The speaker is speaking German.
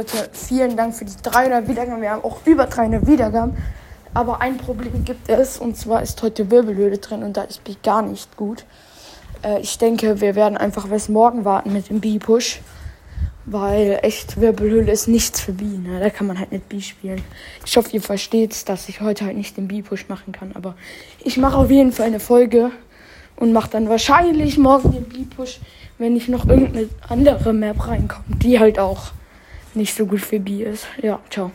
Leute, vielen Dank für die 300 Wiedergaben. Wir haben auch über 300 Wiedergaben. Aber ein Problem gibt es, und zwar ist heute Wirbelhöhle drin und da ist B gar nicht gut. Äh, ich denke, wir werden einfach bis morgen warten mit dem B-Push. Weil echt Wirbelhöhle ist nichts für B. Ne? Da kann man halt nicht B spielen. Ich hoffe, ihr versteht, dass ich heute halt nicht den B-Push machen kann. Aber ich mache auf jeden Fall eine Folge und mache dann wahrscheinlich morgen den B-Push, wenn nicht noch irgendeine andere Map reinkommt, die halt auch nicht so gut für B ist. Ja, ciao.